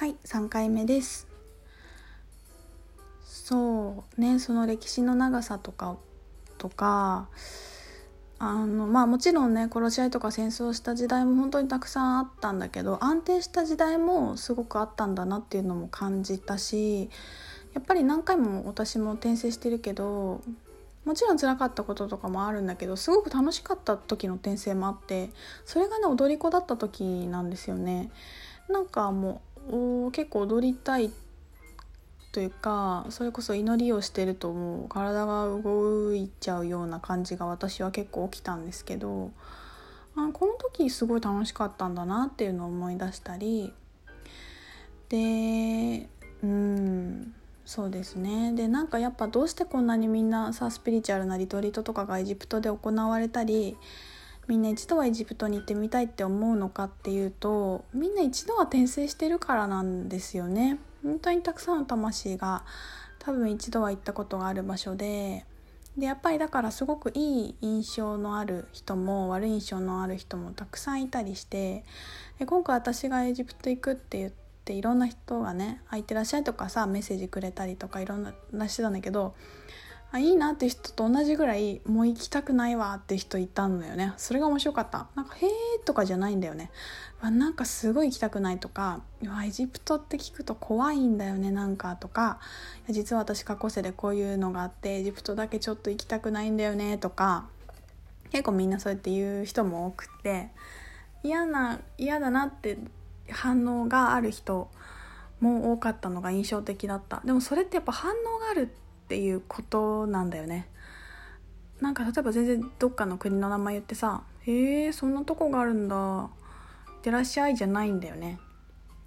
はい3回目ですそうねその歴史の長さとかとかあのまあもちろんね殺し合いとか戦争した時代も本当にたくさんあったんだけど安定した時代もすごくあったんだなっていうのも感じたしやっぱり何回も私も転生してるけどもちろん辛かったこととかもあるんだけどすごく楽しかった時の転生もあってそれがね踊り子だった時なんですよね。なんかもう結構踊りたいというかそれこそ祈りをしてるともう体が動いちゃうような感じが私は結構起きたんですけどあこの時すごい楽しかったんだなっていうのを思い出したり。でうんそうですね。でなんかやっぱどうしてこんなにみんなさスピリチュアルなリトリートとかがエジプトで行われたりみんな一度はエジプトに行ってみたいって思うのかっていうとみんな一度は転生してるからなんですよね。本当にたくさんの魂が多分一度は行ったことがある場所ででやっぱりだからすごくいい印象のある人も悪い印象のある人もたくさんいたりしてで今回私がエジプト行くって言っていろんな人がね「空いてらっしゃい」とかさメッセージくれたりとかいろんな話してたんだけどあいいなって人と同じぐらいもう行きたくないわって人いたんだよね。それが面白かった。なんか「へえ」とかじゃないんだよね。なんかすごい行きたくないとか「エジプトって聞くと怖いんだよねなんか」とか「実は私過去世でこういうのがあってエジプトだけちょっと行きたくないんだよね」とか。結構みんなそうやって言う人も多くて。嫌な嫌だなって反応がある人も多かったのが印象的だった。でもそれってやっぱ反応があるってっていうことなんだよね。なんか例えば全然どっかの国の名前言ってさ「へえそんなとこがあるんだ」「いってらっしゃい」じゃないんだよね。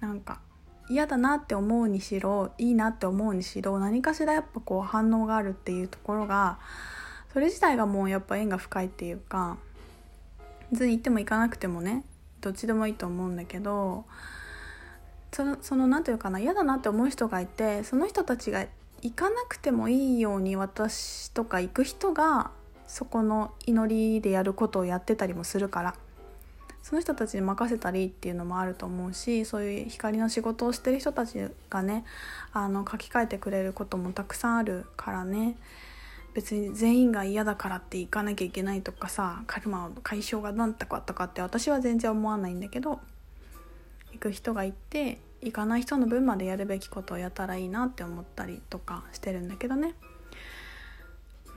なんか嫌だなって思うにしろいいなって思うにしろ何かしらやっぱこう反応があるっていうところがそれ自体がもうやっぱ縁が深いっていうか別に行っても行かなくてもねどっちでもいいと思うんだけどそのその何て言うかな嫌だなって思う人がいてその人たちが行かなくてもいいように私とか行く人がそこの祈りでやることをやってたりもするからその人たちに任せたりっていうのもあると思うしそういう光の仕事をしてる人たちがねあの書き換えてくれることもたくさんあるからね。別に全員が嫌だからって行かなきゃいけないとかさカルマの解消が何とかとかって私は全然思わないんだけど行く人がいて行かない人の分までやるべきことをやったらいいなって思ったりとかしてるんだけどね。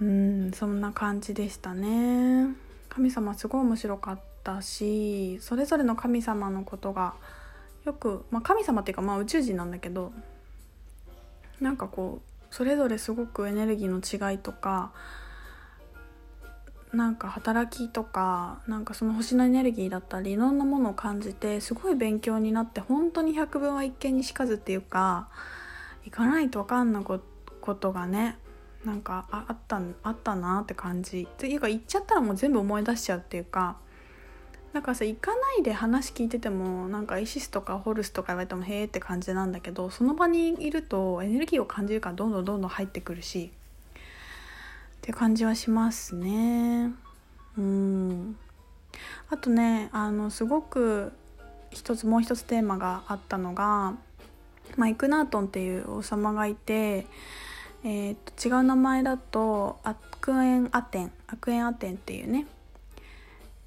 うんそんな感じでしたね。神様すごい面白かったしそれぞれの神様のことがよく、まあ、神様っていうかまあ宇宙人なんだけどなんかこうそれぞれすごくエネルギーの違いとかなんか働きとかなんかその星のエネルギーだったりいろんなものを感じてすごい勉強になって本当に百聞は一見にしかずっていうか行かないと分かんないことがねなんかあったあったなって感じ。っていうか行っちゃったらもう全部思い出しちゃうっていうかなんかさ行かないで話聞いててもなんかイシスとかホルスとか言われてもへえって感じなんだけどその場にいるとエネルギーを感じるからどんどんどんどん入ってくるしって感じはしますね。うん。あとねあのすごく一つもう一つテーマがあったのが、ま、イクナートンっていう王様がいて、えー、と違う名前だとアクエンアテンアクエンアテンっていうね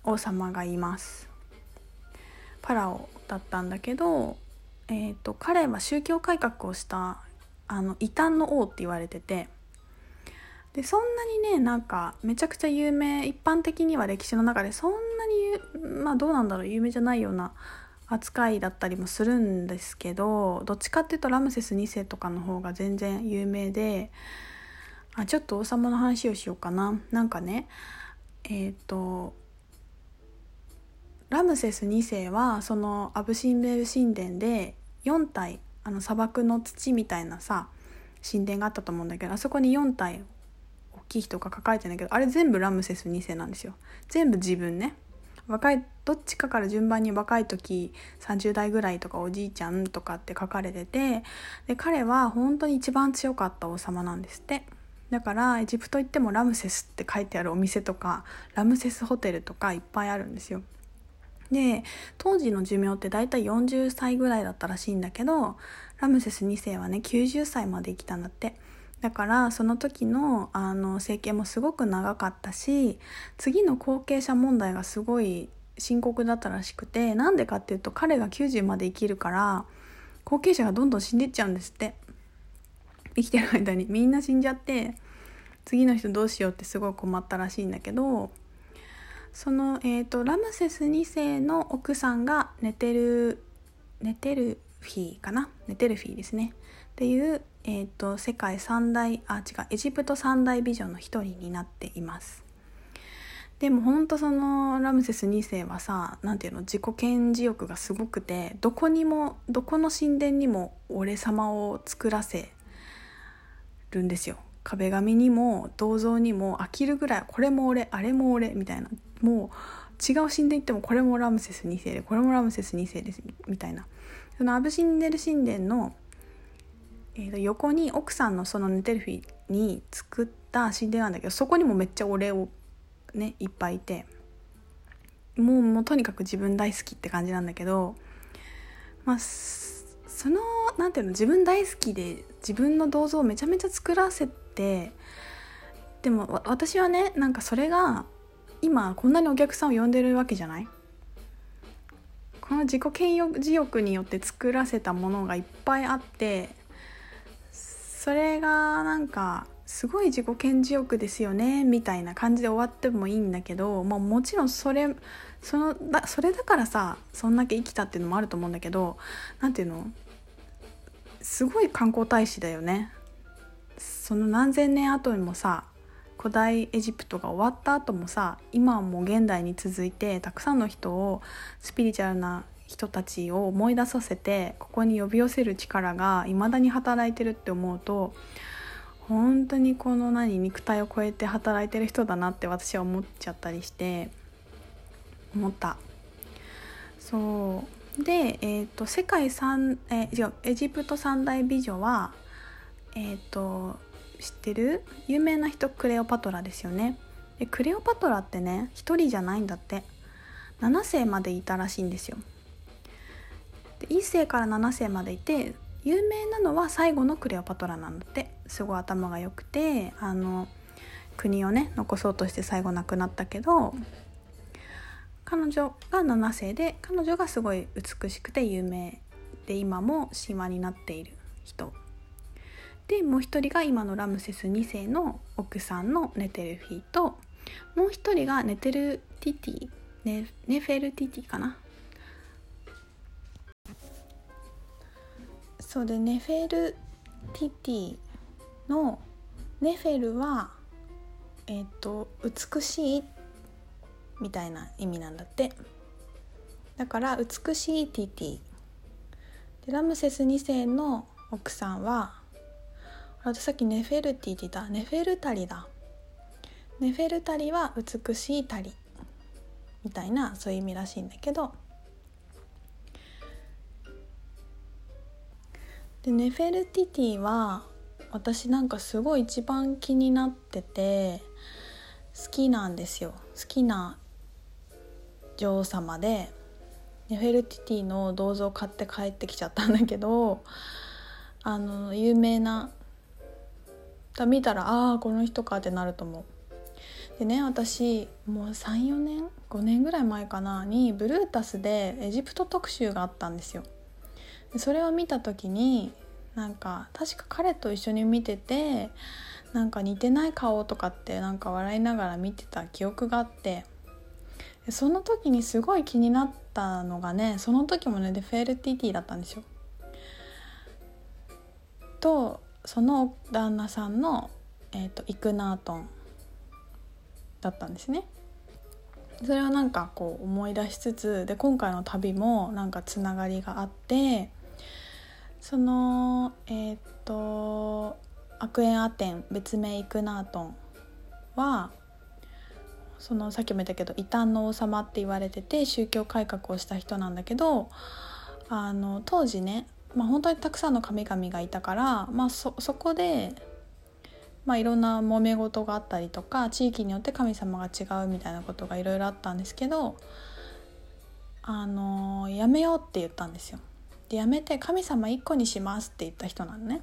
王様がいます。パラオだったんだけど、えーと彼は宗教改革をしたあの異端の王って言われててでそんなにねなんかめちゃくちゃ有名一般的には歴史の中でそんなにまあどうなんだろう有名じゃないような扱いだったりもするんですけどどっちかっていうとラムセス2世とかの方が全然有名であちょっと王様の話をしようかな。なんかねえっ、ー、とラムセス2世はそのアブシンベル神殿で4体あの砂漠の土みたいなさ神殿があったと思うんだけどあそこに4体きい人が抱えてんだけどあれ全部ラムセス2世なんですよ。全部自分ね。若いどっちかから順番に若い時30代ぐらいとかおじいちゃんとかって書かれててで彼は本当に一番強かった王様なんですって。だからエジプト行ってもラムセスって書いてあるお店とかラムセスホテルとかいっぱいあるんですよ。で当時の寿命って大体40歳ぐらいだったらしいんだけどラムセス2世はね90歳まで生きたんだって。だからその時のあの政権もすごく長かったし次の後継者問題がすごい深刻だったらしくてなんでかっていうと彼が90まで生きるから後継者がどんどん死んでっちゃうんですって。生きてる間に。みんな死んじゃって次の人どうしようってすごい困ったらしいんだけどその、えーと、ラムセス2世の奥さんが寝てる寝てるフィーかな？寝てるフィーですね。っていう、えーと、世界三大あ違うエジプト三大美女の一人になっています。でもほんとそのラムセス2世はさ何ていうの自己顕示欲がすごくてどこにもどこの神殿にも俺様を作らせるんですよ。壁紙にも銅像にも飽きるぐらいこれも俺あれも俺みたいな。もう違う神殿行ってもこれもラムセス2世でこれもラムセス2世ですみたいな。そのアブシンデル神殿の、えー、と横に奥さんのそのネテルフィに作った神殿なんだけどそこにもめっちゃ俺をねいっぱいいてもうもうとにかく自分大好きって感じなんだけどまあその何ていうの自分大好きで自分の銅像をめちゃめちゃ作らせてでも私はねなんかそれが今こんなにお客さんを呼んでるわけじゃない？この自己顕示欲によって作らせたものがいっぱいあってそれがなんかすごい自己顕示欲ですよねみたいな感じで終わってもいいんだけど、まあ、もちろんそれそのだそれだからさそんだけ生きたっていうのもあると思うんだけど何ていうの？すごい観光大使だよね。その何千年後にもさ古代エジプトが終わった後もさ今はもう現代に続いてたくさんの人をスピリチュアルな人たちを思い出させてここに呼び寄せる力が未だに働いてるって思うと本当にこの何肉体を超えて働いてる人だなって私は思っちゃったりして思った。そう。で、えーと、世界三え違うエジプト三大美女はえっ、ー、と知ってる？有名な人クレオパトラですよね。でクレオパトラってね一人じゃないんだって。7世までいたらしいんですよ。1世から7世までいて有名なのは最後のクレオパトラなんだって。すごい頭が良くてあの国をね残そうとして最後亡くなったけど彼女が7世で彼女がすごい美しくて有名で今も神話になっている人。でもう一人が今のラムセス2世の奥さんのネテルフィともう一人がネテルティティネネフェルティティかな？そうでネフェルティティのネフェルはえっ、と美しいみたいな意味なんだって。だから美しいティティ。でラムセス2世の奥さんは私さっきネフェルティって言ったネフェルタリだ。ネフェルタリは美しいタリみたいなそういう意味らしいんだけど。でネフェルティティは私なんかすごい一番気になってて好きなんですよ好きな女王様でネフェルティティの銅像を買って帰ってきちゃったんだけどあの有名な見たらああこの人かってなると思う。でね私もう34年5年ぐらい前かなにブルータスでエジプト特集があったんですよ。それを見た時になんか確か彼と一緒に見ててなんか似てない顔とかってなんか笑いながら見てた記憶があってその時にすごい気になったのがねその時もねデフェルティティだったんですよ。とその旦那さんの、えーと、イクナートンだったんですね。それはなんかこう思い出しつつで今回の旅もなんかつながりがあってそのえっ、とアクエンアテン別名イクナートンはそのさっきも言ったけど異端の王様って言われてて宗教改革をした人なんだけどあの当時ね、まあ、本当にたくさんの神々がいたから、まあそ、そこで、まあ、いろんな揉め事があったりとか地域によって神様が違うみたいなことがいろいろあったんですけどあのやめようって言ったんですよ。でやめて神様一個にしますって言った人なのね。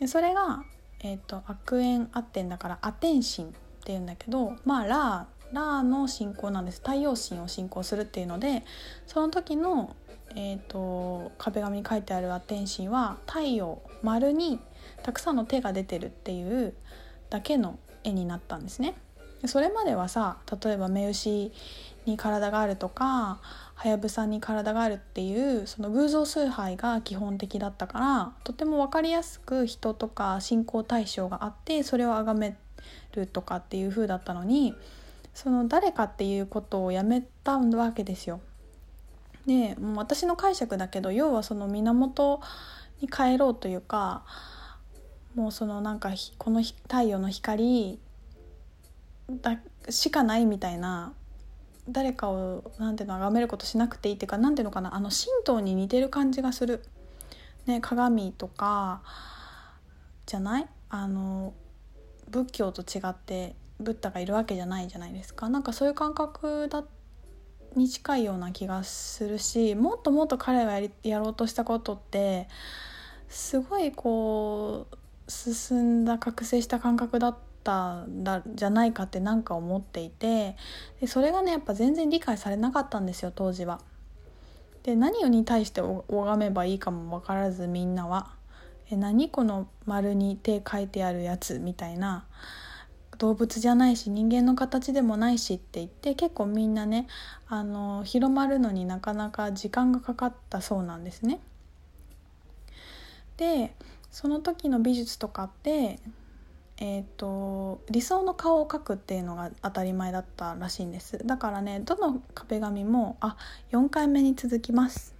でそれが、えーと、悪縁悪天だからアテンシンっていうんだけどまあラーラーの信仰なんです太陽神を信仰するっていうのでその時の、えーと、壁紙に書いてあるアテンシンは太陽丸にたくさんの手が出てるっていうだけの絵になったんですね。それまではさ例えば目牛に体があるとかはやぶさに体があるっていうその偶像崇拝が基本的だったからとても分かりやすく人とか信仰対象があってそれを崇めるとかっていう風だったのにその誰かっていうことをやめたわけですよ。でもう私の解釈だけど要はその源に帰ろうというかもうそのなんかこの太陽の光だしかないみたいな誰かをなんていうの崇めることしなくていいっていうかなんていうのかなあの神道に似てる感じがする。ね、鏡とかじゃない？あの仏教と違ってブッダがいるわけじゃないじゃないですかなんかそういう感覚だに近いような気がするしもっともっと彼がやりやろうとしたことってすごいこう進んだ覚醒した感覚だったたんだじゃないかって何か思っていてでそれがねやっぱ全然理解されなかったんですよ当時は。で何に対して拝めばいいかも分からずみんなは「え何この丸に手書いてあるやつ」みたいな動物じゃないし人間の形でもないしって言って結構みんなねあの広まるのになかなか時間がかかったそうなんですね。でその時の美術とかってえーと、理想の顔を描くっていうのが当たり前だったらしいんです。だからねどの壁紙もあ4回目に続きます。